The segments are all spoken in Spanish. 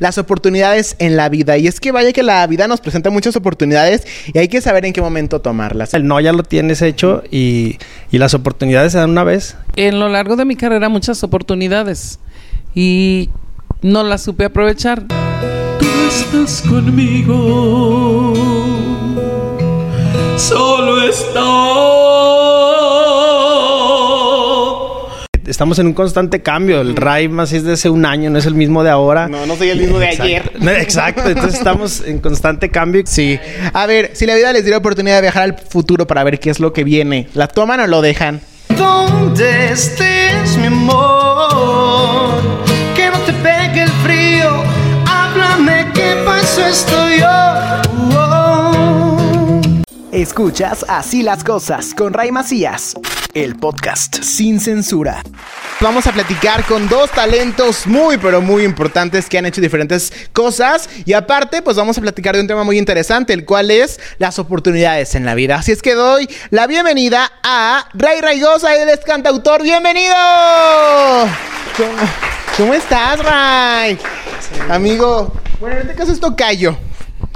las oportunidades en la vida. Y es que vaya que la vida nos presenta muchas oportunidades y hay que saber en qué momento tomarlas. El no ya lo tienes hecho y, y las oportunidades se dan una vez. En lo largo de mi carrera muchas oportunidades y no las supe aprovechar. Tú estás conmigo, solo está. Estamos en un constante cambio. El Ray más es de hace un año, no es el mismo de ahora. No, no soy el mismo de Exacto. ayer. No, Exacto, entonces estamos en constante cambio. Sí. A ver, si la vida les diera oportunidad de viajar al futuro para ver qué es lo que viene, ¿la toman o lo dejan? Donde estés, mi amor, que no te pegue el frío. Háblame, ¿qué pasó? Estoy yo. Escuchas Así las cosas con Ray Macías, el podcast sin censura. Vamos a platicar con dos talentos muy pero muy importantes que han hecho diferentes cosas y aparte pues vamos a platicar de un tema muy interesante, el cual es las oportunidades en la vida. Así es que doy la bienvenida a Ray Raigosa, él es cantautor. ¡Bienvenido! ¿Cómo, cómo estás, Ray? Amigo, bueno, en este caso es Tocayo.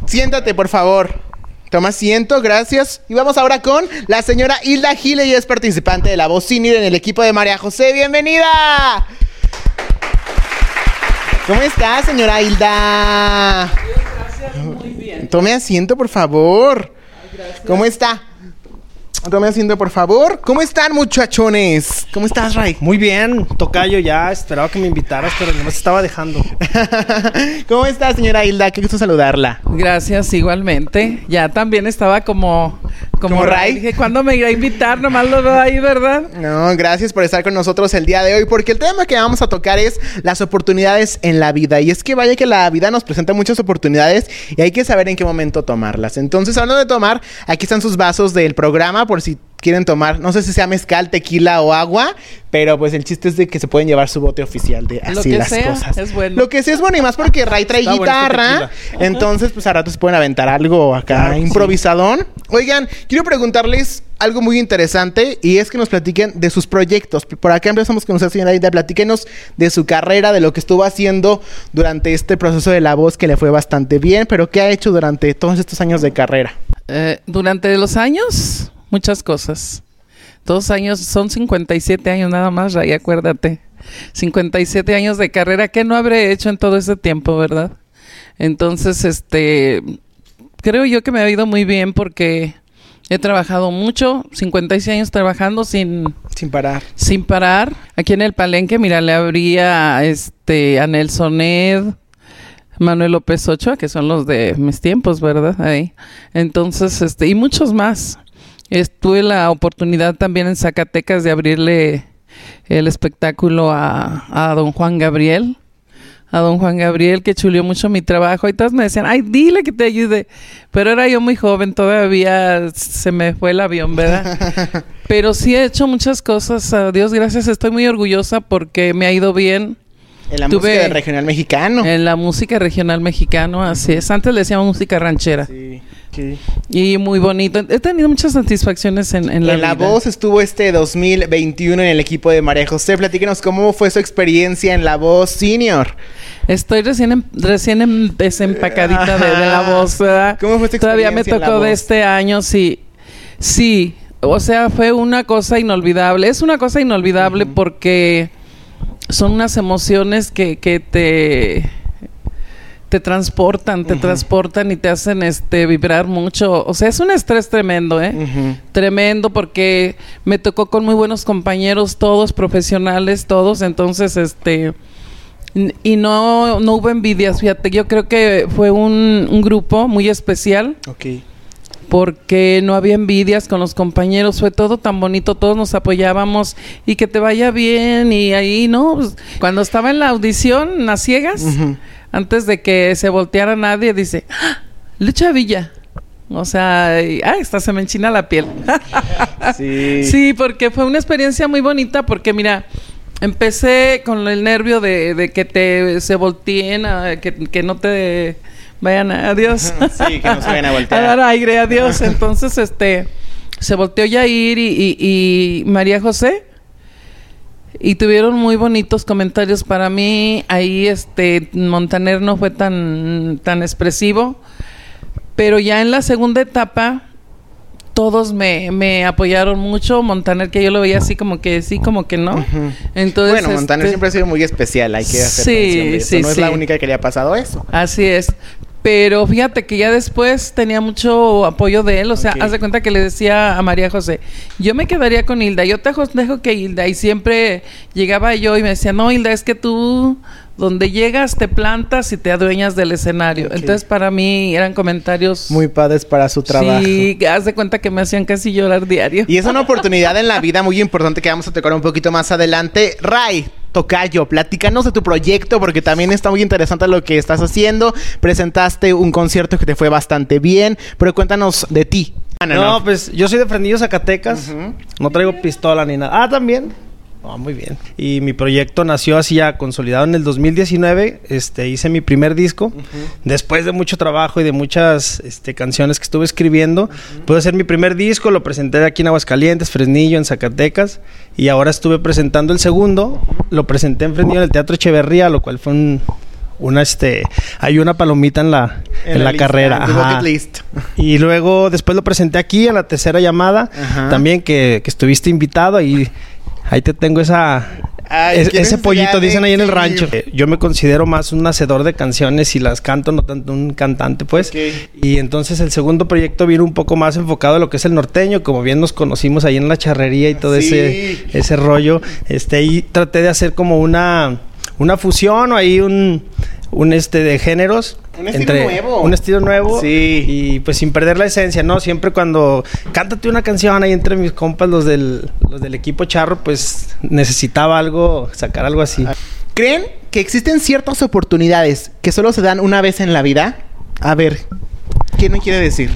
Siéntate, por favor. Toma asiento, gracias. Y vamos ahora con la señora Hilda Gile, y es participante de La Voz Senior en el equipo de María José. ¡Bienvenida! ¿Cómo está, señora Hilda? Muy bien. Tome asiento, por favor. ¿Cómo está? Tome asiento, por favor. ¿Cómo están, muchachones? ¿Cómo estás, Ray? Muy bien, Tocayo, ya esperaba que me invitaras, pero no me estaba dejando. ¿Cómo está, señora Hilda? Qué gusto saludarla. Gracias, igualmente. Ya también estaba como... ¿Como Ray? Dije, ¿cuándo me irá a invitar? Nomás lo veo ahí, ¿verdad? No, gracias por estar con nosotros el día de hoy, porque el tema que vamos a tocar es las oportunidades en la vida. Y es que vaya que la vida nos presenta muchas oportunidades y hay que saber en qué momento tomarlas. Entonces, hablando de tomar, aquí están sus vasos del programa por si quieren tomar, no sé si sea mezcal, tequila o agua, pero pues el chiste es de que se pueden llevar su bote oficial de Lo así que las sea, cosas. es bueno. Lo que sí es bueno y más porque Ray trae Está bueno este guitarra, entonces pues a rato se pueden aventar algo acá Claro que sí. improvisadón. Oigan, quiero preguntarles algo muy interesante y es que nos platiquen de sus proyectos. Por acá empezamos con usted, señora Ida. Platíquenos de su carrera, de lo que estuvo haciendo durante este proceso de la voz que le fue bastante bien, pero qué ha hecho durante todos estos años de carrera. Eh, durante los años, muchas cosas. Dos años, son 57 años nada más, Ray, acuérdate. 57 años de carrera que no habré hecho en todo ese tiempo, ¿verdad? Entonces, este, creo yo que me ha ido muy bien porque he trabajado mucho, 56 años trabajando sin, Sin parar. sin parar. Aquí en el Palenque, mira, le abría este, a Nelson Ed, Manuel López Ochoa, que son los de mis tiempos, ¿verdad? Ahí. Entonces, este, y muchos más. Es- tuve la oportunidad también en Zacatecas de abrirle el espectáculo a, a don Juan Gabriel. A don Juan Gabriel, que chulió mucho mi trabajo. Y todos me decían, ay, dile que te ayude. Pero era yo muy joven, todavía se me fue el avión, ¿verdad? Pero sí he hecho muchas cosas, a Dios gracias, estoy muy orgullosa porque me ha ido bien En la Tuve- música regional mexicano. en la música regional mexicano, así es. Antes le decíamos música ranchera Sí, sí. y muy bonito. He tenido muchas satisfacciones en, en la, En la vida. voz estuvo este 2021 en el equipo de María José. Platíquenos cómo fue su experiencia en la voz senior. Estoy recién em- recién em- desempacadita de, de la voz, ¿verdad? ¿Cómo fue tu Todavía me experiencia en la tocó de este año, sí. Sí, o sea, fue una cosa inolvidable. Es una cosa inolvidable porque son unas emociones que, que te te transportan, te transportan y te hacen este vibrar mucho. O sea, es un estrés tremendo, ¿eh? Tremendo porque me tocó con muy buenos compañeros, todos profesionales, todos, entonces este y no, no hubo envidias, fíjate, yo creo que fue un, un grupo muy especial Ok. porque no había envidias con los compañeros, fue todo tan bonito, todos nos apoyábamos y que te vaya bien y ahí, ¿no? Pues, cuando estaba en la audición, las ciegas, Ujú. Antes de que se volteara nadie, dice, ¡Ah! Lucha Villa. O sea, y, ah, hasta se me enchina la piel. Sí. Sí, porque fue una experiencia muy bonita porque mira, empecé con el nervio de, de que te se volteen, a- que, que no te vayan a adiós. Sí, que no se vayan a voltear. dar aire, adiós. Entonces, este, se volteó Yair y, y, y María José. Y tuvieron muy bonitos comentarios para mí. Ahí este Montaner no fue tan, tan expresivo, pero ya en la segunda etapa todos me, me apoyaron mucho. Montaner, que yo lo veía así como que sí, como que no. Entonces, bueno, Montaner este, siempre ha sido muy especial, hay que hacer Sí, mención de eso. sí, No es la única que le ha pasado eso. Así es. Pero fíjate que ya después tenía mucho apoyo de él. O sea, haz de cuenta que le decía a María José, yo me quedaría con Hilda. Yo te dejo que Hilda. Y siempre llegaba yo y me decía, no, Hilda, es que tú donde llegas te plantas y te adueñas del escenario. Entonces para mí eran comentarios... Muy padres para su trabajo. Sí, haz de cuenta que me hacían casi llorar diario. Y es una oportunidad en la vida muy importante que vamos a tocar un poquito más adelante. Ray, Tocayo, platícanos de tu proyecto porque también está muy interesante lo que estás haciendo. Presentaste un concierto que te fue bastante bien, pero cuéntanos de ti. Ah, No, pues yo soy de Frenillo, Zacatecas. No traigo pistola ni nada. Ah, también. Ah, muy bien. Y mi proyecto nació así ya consolidado en el 2019. Este, hice mi primer disco. Después de mucho trabajo y de muchas este, canciones que estuve escribiendo, pude hacer mi primer disco. Lo presenté aquí en Aguascalientes, Fresnillo, en Zacatecas. Y ahora estuve presentando el segundo. Lo presenté en Fresnillo en el Teatro Echeverría, lo cual fue un... Una, este, hay una palomita en la, en la, lista, carrera. en tu Ajá. bucket list. Y luego después lo presenté aquí en la tercera llamada. Ajá. También que, que estuviste invitado y ahí te tengo esa... Ay, es- quiero ese pollito, dicen ahí en el rancho. Eh, Yo me considero más un hacedor de canciones y las canto, no tanto un cantante, pues. Y entonces el segundo proyecto vino un poco más enfocado a lo que es el norteño, como bien nos conocimos ahí en la charrería y todo Sí. ese, ese rollo. Este, y traté de hacer como una, una fusión o ahí un, un este de géneros. Un estilo nuevo. Un estilo nuevo. Sí. Y pues sin perder la esencia, ¿no? Siempre cuando cántate una canción ahí entre mis compas, los del, los del equipo charro, pues necesitaba algo, sacar algo así. ¿Creen que existen ciertas oportunidades que solo se dan una vez en la vida? A ver, ¿quién me quiere decir?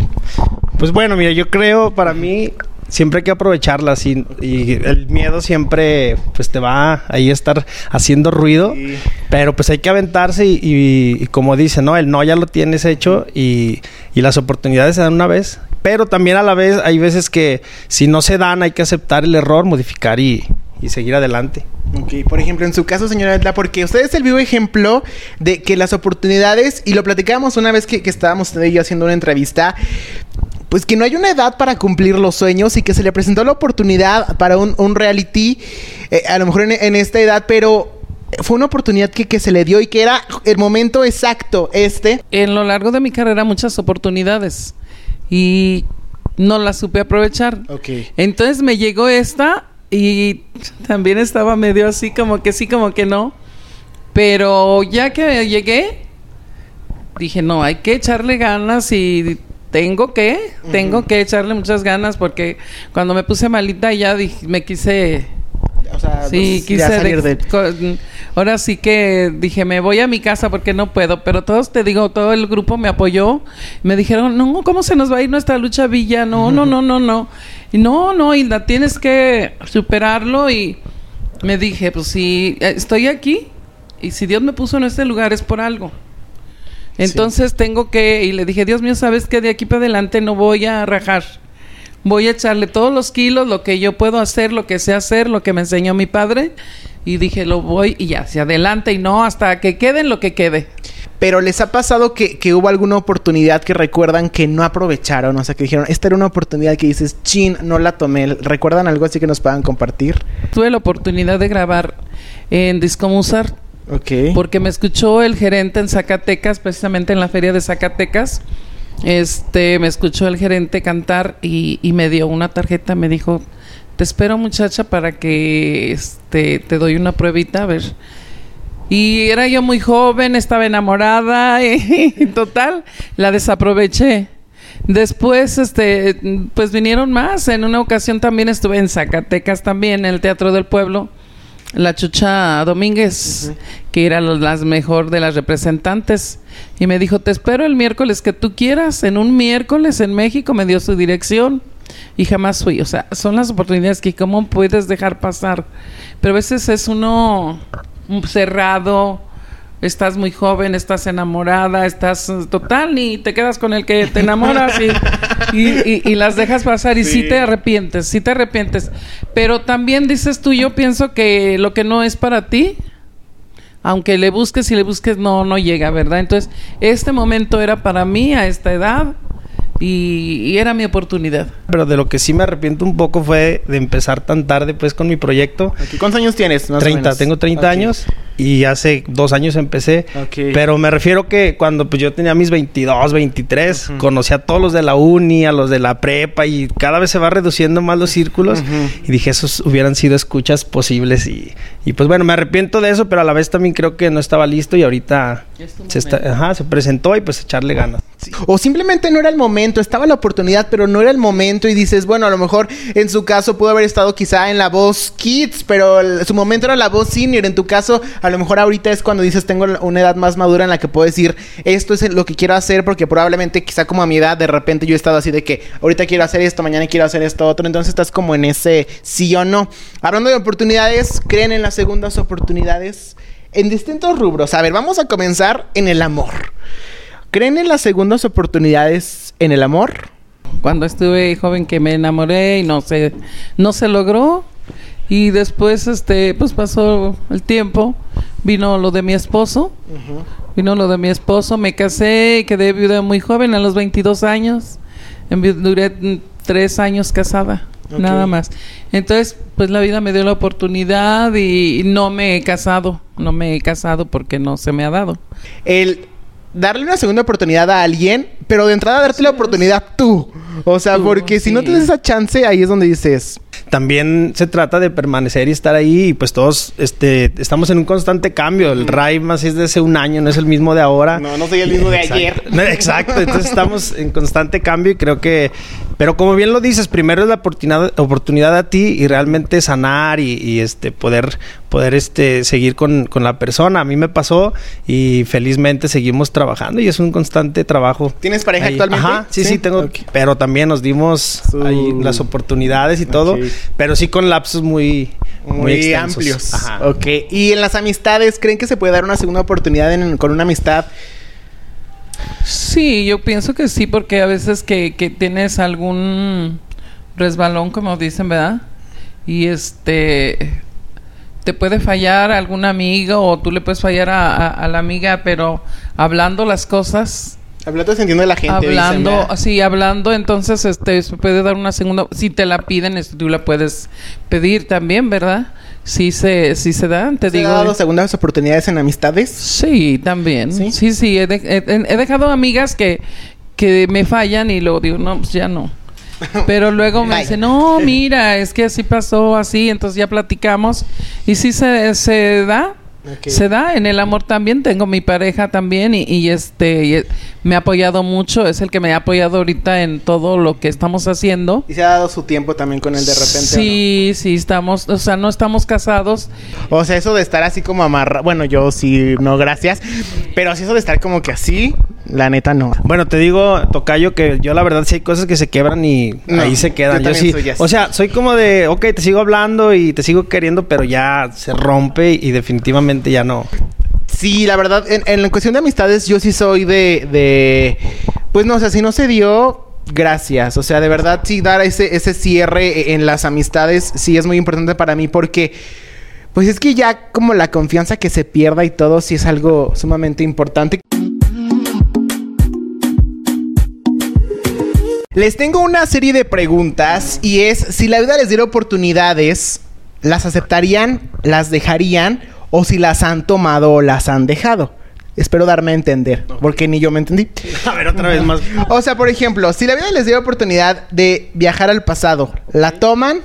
Pues bueno, mira, yo creo para mí siempre hay que aprovecharlas y, y el miedo siempre pues te va ahí a estar haciendo ruido, Sí. pero pues hay que aventarse y, y- y como dice, ¿no? El no ya lo tienes hecho y, y las oportunidades se dan una vez, pero también a la vez hay veces que si no se dan hay que aceptar el error, modificar y, y seguir adelante. Ok, por ejemplo, en su caso, señora Edla, porque usted es el vivo ejemplo de que las oportunidades, y lo platicábamos una vez que, que estábamos yo haciendo una entrevista, pues que no hay una edad para cumplir los sueños y que se le presentó la oportunidad para un, un reality, eh, a lo mejor en, en esta edad, pero fue una oportunidad que, que se le dio y que era el momento exacto, este. En lo largo de mi carrera muchas oportunidades y no las supe aprovechar. Ok. Entonces me llegó esta y también estaba medio así como que sí, como que no. Pero ya que llegué, dije, no, hay que echarle ganas y tengo que, tengo que echarle muchas ganas porque cuando me puse malita ya dije, me quise O sea, Sí, pues, quise salir de- de... co- ahora sí que dije, me voy a mi casa porque no puedo, pero todos te digo, todo el grupo me apoyó. Me dijeron, "No, ¿cómo se nos va a ir nuestra lucha villa? No, no, no, no, no." Y no, no, Hilda, tienes que superarlo y me dije, pues si eh, estoy aquí y si Dios me puso en este lugar es por algo. Entonces tengo que, y le dije, Dios mío, sabes que de aquí para adelante no voy a rajar. Voy a echarle todos los kilos, lo que yo puedo hacer, lo que sé hacer, lo que me enseñó mi padre. Y dije, lo voy y ya, hacia adelante y no hasta que quede en lo que quede. Pero les ha pasado que, que hubo alguna oportunidad que recuerdan que no aprovecharon, o sea, que dijeron, esta era una oportunidad que dices, chin, no la tomé. ¿Recuerdan algo así que nos puedan compartir? Tuve la oportunidad de grabar en Disco Musar Ok. porque me escuchó el gerente en Zacatecas, precisamente en la feria de Zacatecas. Este, me escuchó el gerente cantar y, y me dio una tarjeta, me dijo, te espero muchacha para que este, te doy una pruebita, a ver. Y era yo muy joven, estaba enamorada y, total, la desaproveché. Después, este, pues vinieron más. En una ocasión también estuve en Zacatecas también, en el Teatro del Pueblo. La Chucha Domínguez, que era las mejor de las representantes, y me dijo, te espero el miércoles que tú quieras. En un miércoles en México me dio su dirección y jamás fui. O sea, son las oportunidades que cómo puedes dejar pasar. Pero a veces es uno cerrado estás muy joven, estás enamorada, estás total, ni te quedas con el que te enamoras y, y- y- y las dejas pasar y sí. te arrepientes, sí te arrepientes. Pero también dices tú, yo pienso que lo que no es para ti, aunque le busques y le busques, no, no llega, ¿verdad? Entonces, este momento era para mí a esta edad y, y era mi oportunidad. Pero de lo que sí me arrepiento un poco fue de empezar tan tarde pues con mi proyecto. ¿Cuántos años tienes? más o 30, menos? tengo 30 Ok. años y hace dos años empecé. Pero me refiero que cuando pues yo tenía mis 22, 23, conocí a todos los de la uni, a los de la prepa y cada vez se va reduciendo más los círculos. Y dije, esos hubieran sido escuchas posibles y, y pues bueno, me arrepiento de eso, pero a la vez también creo que no estaba listo y ahorita se, está, momento. ajá, se presentó y pues echarle ganas. O simplemente no era el momento, estaba la oportunidad, pero no era el momento y dices, bueno, a lo mejor en su caso pudo haber estado quizá en la voz Kids, pero el- su momento era la voz Senior. En tu caso, a lo mejor ahorita es cuando dices, tengo una edad más madura en la que puedo decir, esto es lo que quiero hacer, porque probablemente quizá como a mi edad, de repente yo he estado así de que ahorita quiero hacer esto, mañana quiero hacer esto otro, entonces estás como en ese sí o no. Hablando de oportunidades, ¿creen en las segundas oportunidades? En distintos rubros. A ver, vamos a comenzar en el amor. ¿Creen en las segundas oportunidades en el amor? Cuando estuve joven que me enamoré y no se, no se logró. Y después, este, pues pasó el tiempo, vino lo de mi esposo, vino lo de mi esposo, me casé y quedé viuda muy joven, a los 22 años. Duré tres años casada, Nada más. Entonces, pues la vida me dio la oportunidad y, no me he casado, no me he casado porque no se me ha dado. El darle una segunda oportunidad a alguien, pero de entrada darte la oportunidad tú. O sea, Tú, porque si no tienes esa chance, ahí es donde dices, También se trata de permanecer y estar ahí y pues todos este, estamos en un constante cambio. El RAI más es de hace un año, no es el mismo de ahora. No, no soy el mismo de Exacto. ayer. No, Exacto, entonces estamos en constante cambio y creo que... Pero como bien lo dices, primero es la oportunidad, oportunidad a ti y realmente sanar y, y, este poder, poder este, seguir con, con la persona. A mí me pasó y felizmente seguimos trabajando y es un constante trabajo. ¿Tienes pareja ahí. actualmente? Ajá, sí, Sí. sí, tengo. Pero también nos dimos ahí las oportunidades y todo. Pero sí con lapsos muy, muy, amplios. Ajá. Ok. Y en las amistades, ¿creen que se puede dar una segunda oportunidad en- con una amistad? Sí, yo pienso que sí, porque a veces que, que tienes algún resbalón, como dicen, ¿verdad? Y este te puede fallar algún amigo o tú le puedes fallar a, a- a la amiga, pero hablando las cosas, Hablando sintiendo de la gente. hablando, ¿verdad? sí, hablando, entonces este se puede dar una segunda, si te la piden, este, tú la puedes pedir también, ¿verdad? Sí se, sí se dan, te ¿Se digo. ha dado segundas oportunidades en amistades? Sí, también. ¿Sí? Sí, sí, he, de- he- he dejado amigas que, que me fallan y luego digo, no, pues ya no. Pero luego me Bye. dicen, no, mira, es que así pasó, así, entonces ya platicamos. Y sí se, se da, Se da. En el amor también, tengo mi pareja también y, y este y, eh, me ha apoyado mucho, es el que me ha apoyado ahorita en todo lo que estamos haciendo. ¿Y se ha dado su tiempo también con él de repente? no? Sí, sí, estamos, o sea, no estamos casados, O sea, eso de estar así como amarrado. Bueno, yo sí, no, gracias. Pero sí, eso de estar como que así, la neta no. Bueno, te digo, Tocayo, que yo la verdad sí hay cosas que se quebran y No, ahí se quedan. yo Yo, sí. soy. O sea, soy como de, ok, te sigo hablando y te sigo queriendo, pero ya se rompe y definitivamente ya no. Sí, la verdad, en, en la cuestión de amistades, yo sí soy de. de pues no, o sea, si no se dio. Gracias, o sea, de verdad sí dar ese, ese cierre en las amistades sí es muy importante para mí porque pues es que ya como la confianza que se pierda y todo sí es algo sumamente importante. Les tengo una serie de preguntas y es si la vida les diera oportunidades, ¿las aceptarían, las dejarían o si las han tomado o las han dejado? Espero darme a entender, porque ni yo me entendí. A ver, otra vez más. O sea, por ejemplo, si la vida les diera oportunidad de viajar al pasado, ¿la toman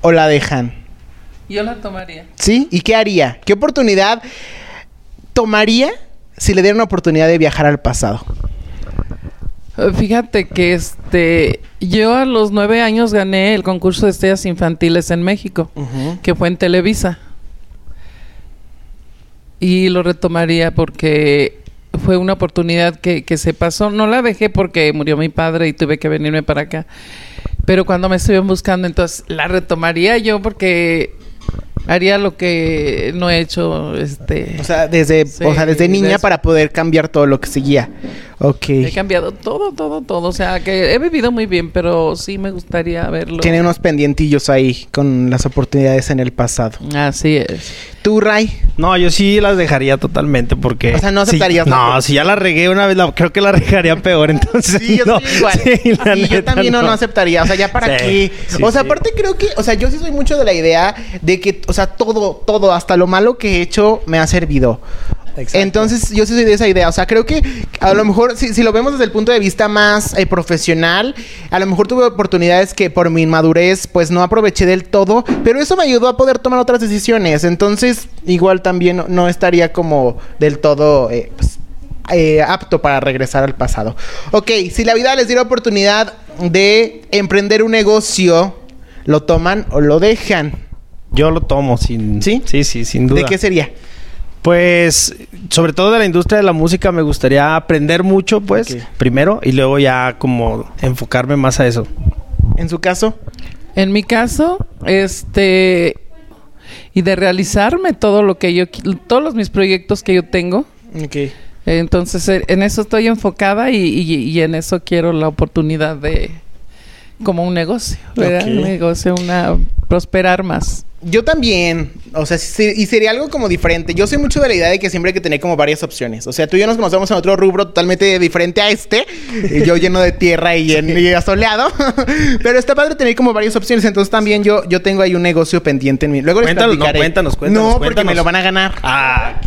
o la dejan? yo la tomaría. ¿Sí? ¿Y qué haría? ¿Qué oportunidad tomaría si le dieran una oportunidad de viajar al pasado? Fíjate que este yo a los nueve años gané el concurso de estrellas infantiles en México, que fue en Televisa. Y lo retomaría porque fue una oportunidad que, que se pasó. No la dejé porque murió mi padre y tuve que venirme para acá. Pero cuando me estuvieron buscando, entonces la retomaría yo porque Haría lo que no he hecho, este... O sea, desde, Sí, o sea, desde niña desde- para poder cambiar todo lo que seguía. Ok. He cambiado todo, todo, todo. O sea, que he vivido muy bien, pero sí me gustaría verlo. Tiene unos pendientillos ahí con las oportunidades en el pasado. Así es. ¿Tú, Ray? No, yo sí las dejaría totalmente porque... O sea, ¿no aceptarías la- No, si ya la regué una vez, la- creo que la regaría peor, entonces Sí, yo no. soy igual. Sí, la Sí, yo también no. no aceptaría. O sea, ya para Sí, qué. sí, o sea, sí. aparte creo que, o sea, yo sí soy mucho de la idea de que, o sea, todo, todo, hasta lo malo que he hecho me ha servido. Exacto. Entonces, yo sí soy de esa idea. O sea, creo que a lo mejor, si, si lo vemos desde el punto de vista más eh, profesional, a lo mejor tuve oportunidades que por mi inmadurez, pues no aproveché del todo, pero eso me ayudó a poder tomar otras decisiones. Entonces, igual también no- no estaría como del todo, eh, pues, eh, apto para regresar al pasado. Ok, si la vida les diera oportunidad de emprender un negocio, ¿lo toman o lo dejan? Yo lo tomo sin... ¿Sí? Sí, sí, sin duda. ¿De qué sería? Pues, sobre todo de la industria de la música, me gustaría aprender mucho, pues, primero, y luego ya como enfocarme más a eso. En su caso, En mi caso, este... Y de realizarme todo lo que yo... Todos los mis proyectos que yo tengo. ok. Entonces, eh, en eso estoy enfocada y, y- y en eso quiero la oportunidad de... Como un negocio. Un negocio, una... Prosperar más. Yo también, o sea, y sería algo como diferente. Yo soy mucho de la idea de que siempre hay que tener como varias opciones. O sea, tú y yo nos conocemos en otro rubro totalmente diferente a este. Y yo lleno de tierra y, en, y asoleado. Pero está padre tener como varias opciones. Entonces también yo, yo tengo ahí un negocio pendiente en mí. Luego les Cuéntanos, no, platicaré. cuéntanos, cuéntanos, No, porque cuéntanos. me lo van a ganar. Ah,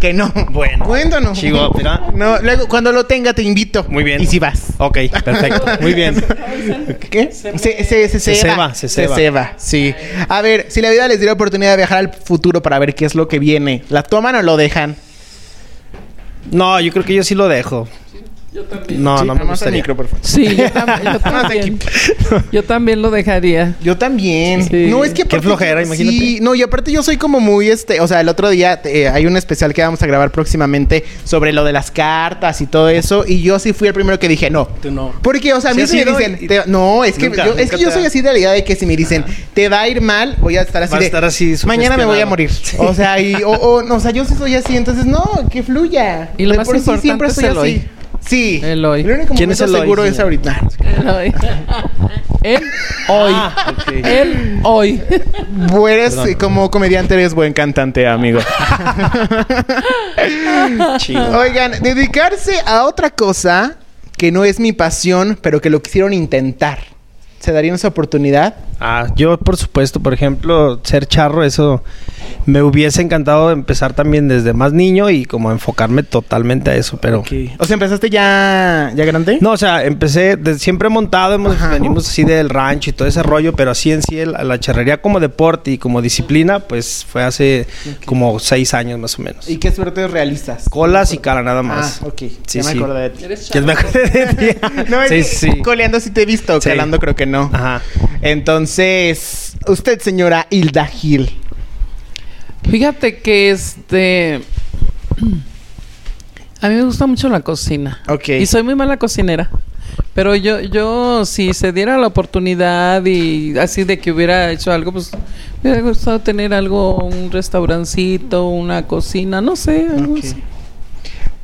Que no. Bueno. Cuéntanos. Chivo, mira. No, luego cuando lo tenga te invito. Muy bien. Y si vas. ok, perfecto. Muy bien. ¿Qué? Se, se, se, se, Se ceba. ceba, se ceba. ceba, sí. A ver, si la les diera oportunidad de viajar al futuro para ver qué es lo que viene, ¿la toman o lo dejan? No, yo creo que yo sí lo dejo. No, Sí, no me gustaría. micro, por favor. Sí, yo, tam- yo también. Yo también lo dejaría. Yo también. Sí. No, es que Qué flojera, imagínate. Sí, no, y aparte yo soy como muy este, o sea, el otro día eh, hay un especial que vamos a grabar próximamente sobre lo de las cartas y todo eso, y yo sí fui el primero que dije, no. Tú no. Porque, o sea, a mí si me dicen, y- te- no, es que Nunca, yo, es que yo soy así de la idea de que si me dicen, te va a ir mal, voy a estar así Vas a de, estar así mañana me voy a morir. Sí. O sea, y, o, o, no, o sea, yo sí soy así, entonces no, que fluya. Y lo De más por sí importante siempre el así. Sí. El hoy. El único ¿Quién es el hoy, seguro es ahorita. Él hoy. Él hoy. Ah, hoy. Eres Perdón. como comediante, eres buen cantante, amigo. Chido. Oigan, dedicarse a otra cosa que no es mi pasión, pero que lo quisieron intentar. ¿Se darían esa oportunidad? Ah, yo por supuesto, por ejemplo, ser charro, eso me hubiese encantado empezar también desde más niño y como enfocarme totalmente a eso, pero... O sea, ¿empezaste ya, ya grande? No, o sea, empecé, de, siempre he montado, hemos, Ajá. venimos así del rancho y todo ese rollo, pero así en sí el- la charrería como deporte y como disciplina, pues fue hace como seis años más o menos. ¿Y qué suerte realizas? Colas y cara nada más. Ah, ok. Sí, ya me sí. acordé de ti. Eres me acordé de ti. No, sí, sí. Coleando sí te he visto, Sí. calando creo que no. Ajá. Entonces, usted, señora Hilda Gil. Fíjate que este. A mí me gusta mucho la cocina. Ok. Y soy muy mala cocinera. Pero yo, yo, si se diera la oportunidad y así de que hubiera hecho algo, pues me hubiera gustado tener algo, un restaurancito, una cocina, no sé, algo así.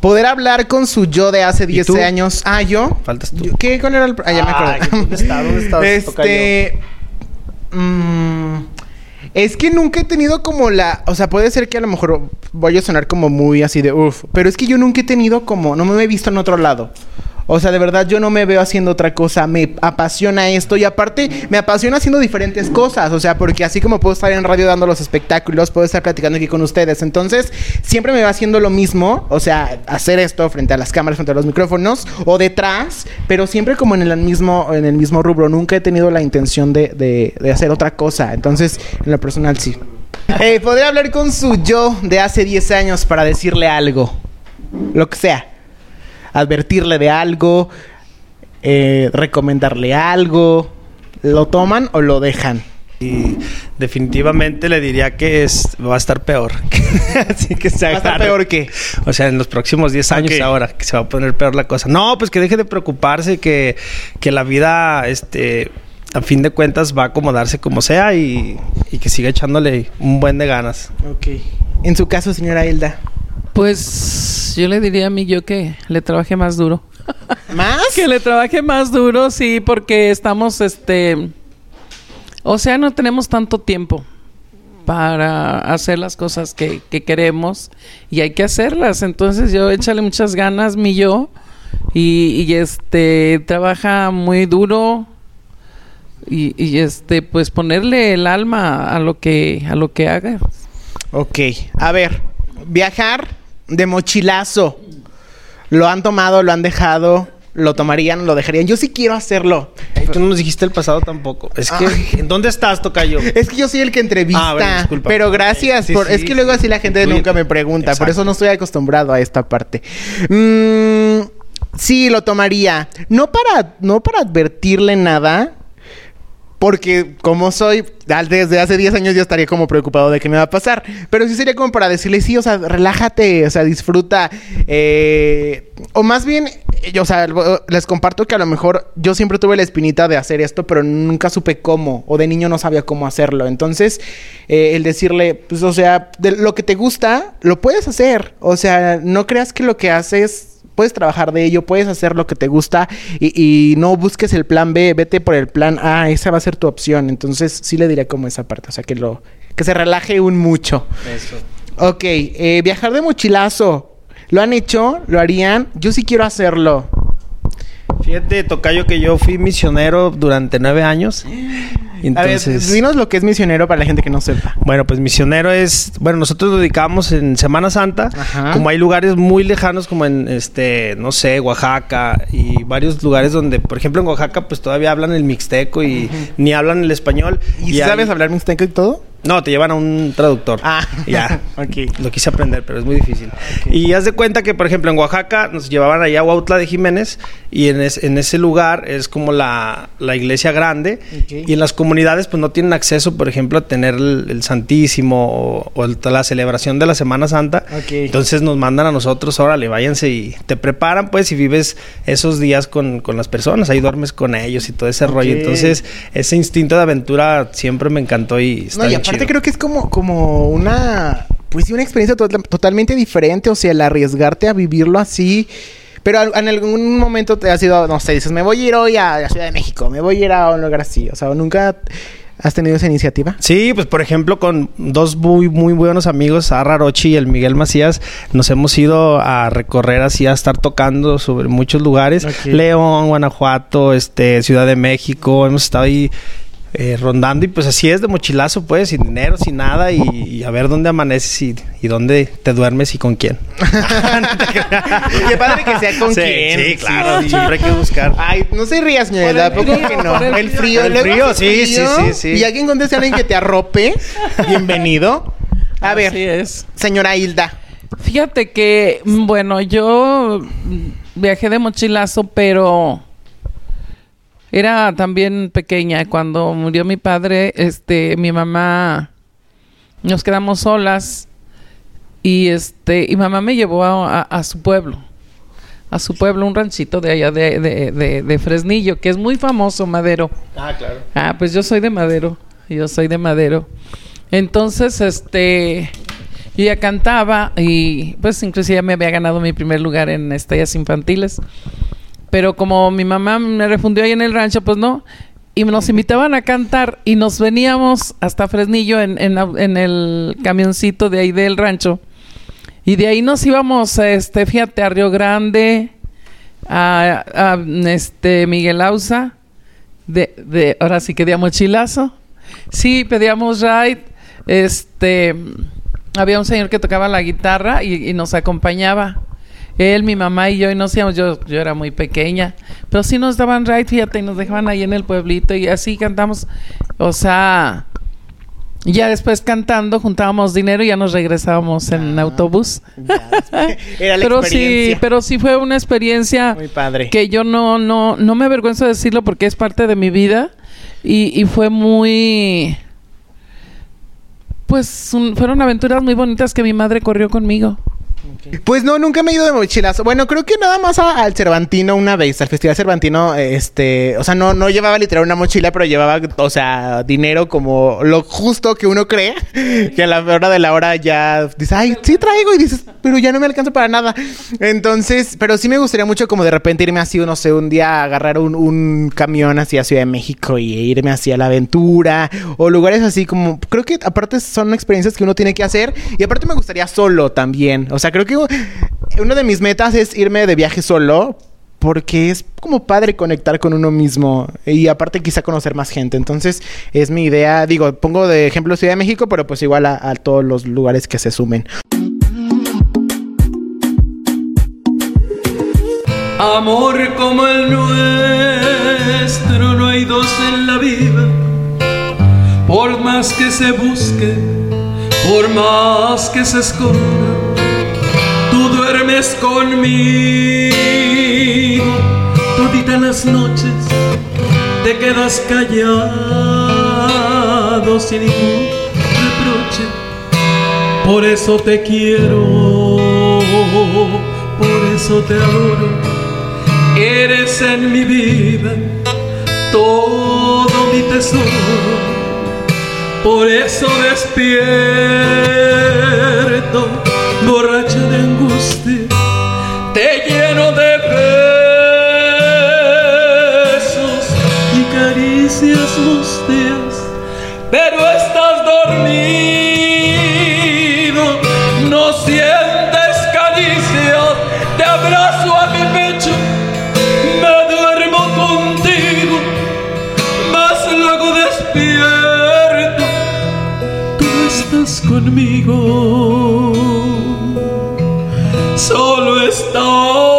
Poder hablar con su yo de hace 10 tú? años. Ah, ¿yo? Faltas tú. Yo- ¿Qué? ¿Cuál era el...? Ah, ya me Ay, acordé. ¿dónde está? ¿Dónde estás, Este... mm, es que nunca he tenido como la... O sea, puede ser que a lo mejor voy a sonar como muy así de uff. Pero es que yo nunca he tenido como... No me he visto en otro lado. O sea, de verdad yo no me veo haciendo otra cosa. Me apasiona esto. Y aparte, me apasiona haciendo diferentes cosas. O sea, porque así como puedo estar en radio dando los espectáculos, puedo estar platicando aquí con ustedes. Entonces, siempre me veo haciendo lo mismo. O sea, hacer esto frente a las cámaras, frente a los micrófonos o detrás. Pero siempre como en el mismo, en el mismo rubro. Nunca he tenido la intención de, de- de hacer otra cosa. Entonces, en lo personal, sí. Eh, Podría hablar con su yo de hace 10 años para decirle algo. Lo que sea advertirle de algo, eh, recomendarle algo. ¿Lo toman o lo dejan? Y definitivamente le diría que es, va a estar peor. Así que se ¿Va a estar peor qué? O sea, en los próximos 10 años ahora, que se va a poner peor la cosa. No, pues que deje de preocuparse, que, que la vida, este... a fin de cuentas va a acomodarse como sea y, y que siga echándole un buen de ganas. Ok. En su caso, señora Hilda. Pues yo le diría a mí yo que le trabaje más duro. ¿Más? Que le trabaje más duro, sí, porque estamos, este... O sea, no tenemos tanto tiempo para hacer las cosas que, que queremos y hay que hacerlas. Entonces yo échale muchas ganas, mi yo, y, y, este trabaja muy duro y, y, este pues ponerle el alma a lo que a lo que haga. Ok, a ver, viajar de mochilazo. ¿Lo han tomado, lo han dejado? ¿Lo tomarían, lo dejarían? Yo sí quiero hacerlo. Tú no nos dijiste el pasado tampoco. Es que, Ay. ¿en dónde estás, Tocayo? Es que yo soy el que entrevista. Ah, bueno, disculpa. pero gracias Sí, por. sí, es que luego sí. así la gente nunca me pregunta. Por eso no estoy acostumbrado a esta parte. Mm, sí, lo tomaría. No para, no para advertirle nada. Porque como soy, desde hace 10 años yo estaría como preocupado de qué me va a pasar. Pero sí sería como para decirle, sí, o sea, relájate, o sea, disfruta. eh, o más bien, eh, yo, o sea, les comparto que a lo mejor yo siempre tuve la espinita de hacer esto, pero nunca supe cómo. O de niño no sabía cómo hacerlo. Entonces, eh, el decirle, pues, o sea, lo que te gusta, lo puedes hacer. O sea, no creas que lo que haces puedes trabajar de ello, puedes hacer lo que te gusta y, y no busques el plan B, vete por el plan A, esa va a ser tu opción. Entonces sí le diría como esa parte, o sea, que lo que se relaje un mucho. Eso. Ok, eh, viajar de mochilazo. ¿Lo han hecho? ¿Lo harían? Yo sí quiero hacerlo. Fíjate, Tocayo, que yo fui misionero durante nueve años. Entonces, A ver, dinos lo que es misionero para la gente que no sepa. Bueno, pues misionero es, bueno, nosotros lo dedicamos en Semana Santa, Ajá. como hay lugares muy lejanos como en este, no sé, Oaxaca y varios lugares donde, por ejemplo, en Oaxaca pues todavía hablan el mixteco y ni hablan el español. ¿Y, si hay- sabes hablar mixteco y todo? No, te llevan a un traductor. Ah, ya. ok. Lo quise aprender, pero es muy difícil. Y haz de cuenta que, por ejemplo, en Oaxaca nos llevaban allá a Huautla de Jiménez y en, es- en ese lugar es como la, la iglesia grande Ok. y en las comunidades pues no tienen acceso, por ejemplo, a tener el, el Santísimo o, o el- la celebración de la Semana Santa. Entonces nos mandan a nosotros, órale, váyanse y te preparan pues y vives esos días con, con las personas, ahí duermes con ellos y todo ese rollo. Entonces ese instinto de aventura siempre me encantó y está No, bien aparte creo que es como, como una, pues sí, una experiencia to- totalmente diferente, o sea, el arriesgarte a vivirlo así. Pero en algún momento te has ido, no sé, dices, me voy a ir hoy a la Ciudad de México, me voy a ir a un lugar así. O sea, nunca has tenido esa iniciativa. Sí, pues por ejemplo con dos muy muy buenos amigos, Sara Rochi y el Miguel Macías, nos hemos ido a recorrer así a estar tocando sobre muchos lugares. León, Guanajuato, este Ciudad de México, hemos estado ahí eh, rondando y pues así es de mochilazo pues, sin dinero, sin nada y, y a ver dónde amaneces y, y dónde te duermes y con quién. Qué padre que sea con Sí, quién. sí, claro, siempre hay que buscar. Ay, no se rías, señora, Por el ¿a poco frío, que no? por el El frío. frío, El frío, sí, sí, sí, sí. Y alguien encuentres a alguien que te arrope, bienvenido. A ver, Así es. señora Hilda. Fíjate que, mm, bueno, yo viajé de mochilazo, pero era también pequeña. Cuando murió mi padre, este, mi mamá, nos quedamos solas y este, y mamá me llevó a, a- a su pueblo, a su pueblo, un ranchito de allá de, de, de- de Fresnillo, que es muy famoso, Madero. Ah, claro. Ah, pues yo soy de Madero. Yo soy de Madero. Entonces, este, yo ya cantaba y pues inclusive ya me había ganado mi primer lugar en estrellas infantiles. Pero como mi mamá me refundió ahí en el rancho, pues no. Y nos invitaban a cantar y nos veníamos hasta Fresnillo en, en, el camioncito de ahí del rancho. Y de ahí nos íbamos, este, fíjate, a Río Grande, a, a, este, Miguel Ausa, de, de, ahora sí que de a mochilazo. Sí, pedíamos ride. Este, había un señor que tocaba la guitarra y nos acompañaba. Él, mi mamá y yo, y nos íbamos, yo, yo era muy pequeña, pero sí nos daban ride, fíjate, y nos dejaban ahí en el pueblito y así cantamos. O sea, ya después cantando juntábamos dinero y ya nos regresábamos en autobús. Era la pero sí, pero sí fue una experiencia Muy padre. que yo no, no, no me avergüenzo de decirlo porque es parte de mi vida y, y fue muy, pues un- fueron aventuras muy bonitas que mi madre corrió conmigo. Pues no, nunca me he ido de mochilas. Bueno, creo que nada más al Cervantino una vez, al Festival Cervantino, este, o sea, no, no llevaba literal una mochila, pero llevaba, o sea, dinero como lo justo que uno cree, que a la hora de la hora ya dice, ay, sí traigo, y dices, pero ya no me alcanza para nada. Entonces, pero sí me gustaría mucho como de repente irme así, no sé, un día agarrar un, un camión así a Ciudad de México y irme así a la aventura, o lugares así como, creo que aparte son experiencias que uno tiene que hacer, y aparte me gustaría solo también, o sea, creo que uno de mis metas es irme de viaje solo. Porque es como padre conectar con uno mismo y aparte quizá conocer más gente. Entonces es mi idea, digo, pongo de ejemplo Ciudad de México, pero pues igual a, todos los lugares que se sumen. Amor como el nuestro no hay dos en la vida. Por más que se busque, por más que se esconda, duermes conmigo. Toditas las noches te quedas callado sin ningún reproche. Por eso te quiero, por eso te adoro. Eres en mi vida todo mi tesoro. Por eso despierto, borracha de angustia, te lleno de besos y caricias mustias, pero estás dormido, no sientes caricias, te abrazo a mi pecho, me duermo contigo, mas luego despierto, tú estás conmigo, solo está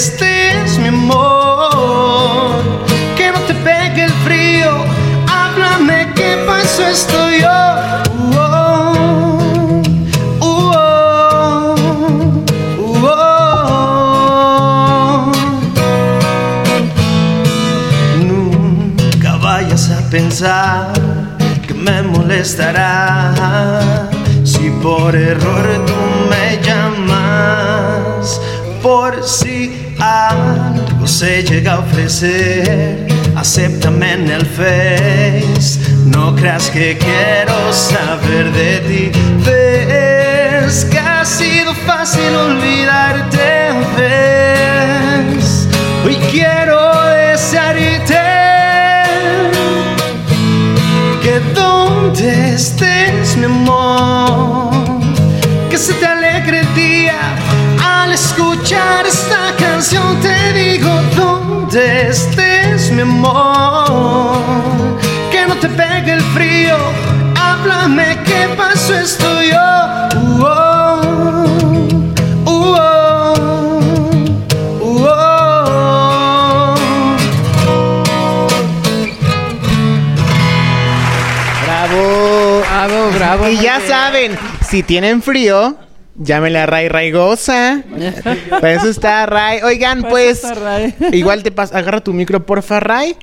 estés, mi amor, que no te pegue el frío. Háblame, ¿qué pasó? Estoy yo. Uh, oh, uh, oh, uh, oh. Nunca vayas a pensar que me molestará si por error tú me llamas. Por si algo se llega a ofrecer, acéptame en el Face. No creas que quiero saber de ti. Ves que ha sido fácil olvidarte. Ves, hoy quiero desearte que donde estés, mi amor, que se te mi amor, que no te pegue el frío. Háblame, ¿qué pasó? Estoy yo. Uh, oh, uh, oh, uh, oh. ¡Bravo! Bravo, bravo. Y ya saben, si tienen frío, llámenle a Ray Raigosa. Para eso está Ray. Oigan, pues. está Ray. Igual te pas agarra tu micro, porfa, Ray.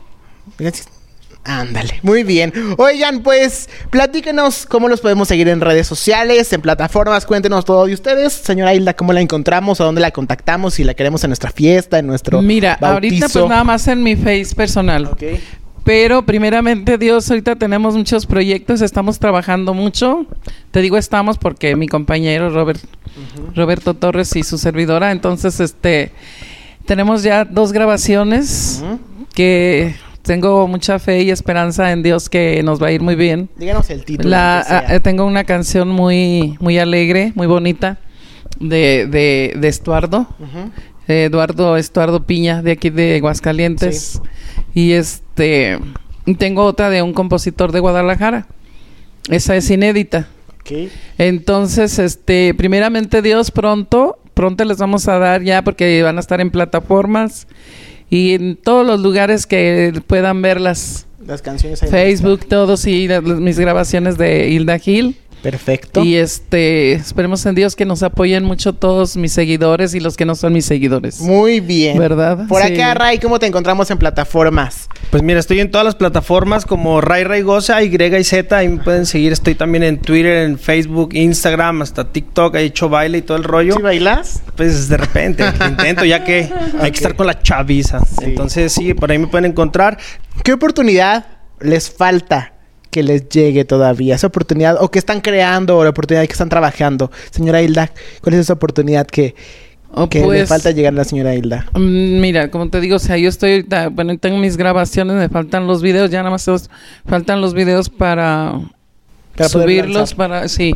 Ándale, muy bien. Oigan, pues, platíquenos cómo los podemos seguir en redes sociales, en plataformas, cuéntenos todo de ustedes. Señora Hilda, ¿cómo la encontramos? ¿A dónde la contactamos? Si la queremos en nuestra fiesta, en nuestro Mira, bautizo. ahorita pues nada más en mi face personal. Ok. Pero primeramente Dios, ahorita tenemos muchos proyectos, estamos trabajando mucho. Te digo estamos porque mi compañero Robert, Roberto Torres y su servidora, entonces este tenemos ya dos grabaciones que tengo mucha fe y esperanza en Dios que nos va a ir muy bien. Díganos el título. La, ah, eh, tengo una canción muy, muy alegre, muy bonita, de, de, de Estuardo, Eduardo Estuardo Piña, de aquí de Aguascalientes. Y este, tengo otra de un compositor de Guadalajara. Esa es inédita. Entonces, este, primeramente Dios pronto, pronto les vamos a dar ya porque van a estar en plataformas y en todos los lugares que puedan verlas. Las canciones ahí. Facebook, todos y las- mis grabaciones de Hilda Gil. Perfecto. Y este, esperemos en Dios que nos apoyen mucho todos mis seguidores y los que no son mis seguidores. Muy bien. ¿Verdad? Por Sí. acá, Ray, ¿cómo te encontramos en plataformas? Pues mira, estoy en todas las plataformas como Ray Raigosa, Y y Z, ahí me pueden seguir. Estoy también en Twitter, en Facebook, Instagram, hasta TikTok, he hecho baile y todo el rollo. ¿Sí bailas? Pues de repente, intento ya que hay que estar con la chaviza. Entonces sí, por ahí me pueden encontrar. ¿Qué oportunidad les falta que les llegue todavía? Esa oportunidad, o que están creando, o la oportunidad que están trabajando. Señora Hilda, ¿cuál es esa oportunidad que, Oh, que le pues, falta llegar a la señora Hilda? mm, Mira, como te digo, o sea, yo estoy ahorita, bueno, tengo mis grabaciones, me faltan los videos, ya nada más faltan los videos para, Para subirlos, para, sí.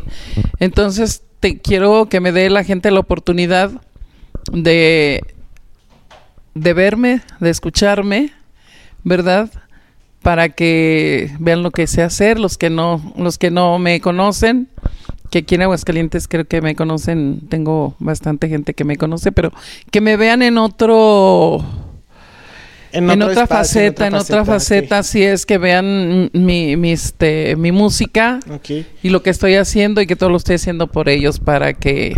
Entonces, te quiero que me dé la gente la oportunidad de, de verme, de escucharme, ¿verdad? Para que vean lo que sé hacer, los que no, los que no me conocen, que aquí en Aguascalientes creo que me conocen, tengo bastante gente que me conoce, pero que me vean en otro en, otra espacio, faceta, en otra faceta, así es que vean mi, mi, este, mi música y lo que estoy haciendo y que todo lo estoy haciendo por ellos para que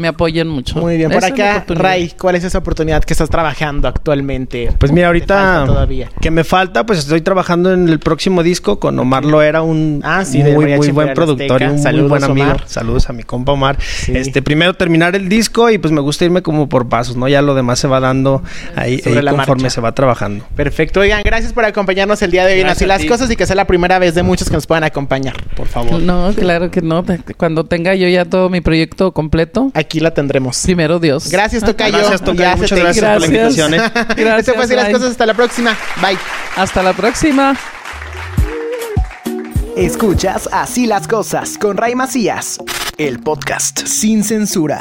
me apoyen mucho. Muy bien. Por acá. Ray, ¿cuál es esa oportunidad que estás trabajando actualmente? Pues mira, ¿Te falta ahorita todavía. que me falta, pues estoy trabajando en el próximo disco con Omar Loera, un Ah, sí, muy, buen productor y un Saludos, muy buen amigo. Omar. Saludos a mi compa Omar. Sí. Este, primero terminar el disco y pues me gusta irme como por pasos, ¿no? Ya lo demás se va dando ahí, ahí la conforme marcha. se va trabajando. Perfecto. Oigan, gracias por acompañarnos el día de hoy en Así las. Cosas y que sea la primera vez de muchos que nos puedan acompañar, por favor. No, claro que no. Cuando tenga yo ya todo mi proyecto completo, Aquí la tendremos. primero Dios. Gracias, Tocayo. Gracias, Tocayo. Ya Muchas gracias hizo. por la Gracias. invitación. ¿eh? Gracias, fue Así las. Cosas. Hasta la próxima. Bye. Hasta la próxima. Escuchas Así las Cosas con Ray Macías, el podcast sin censura.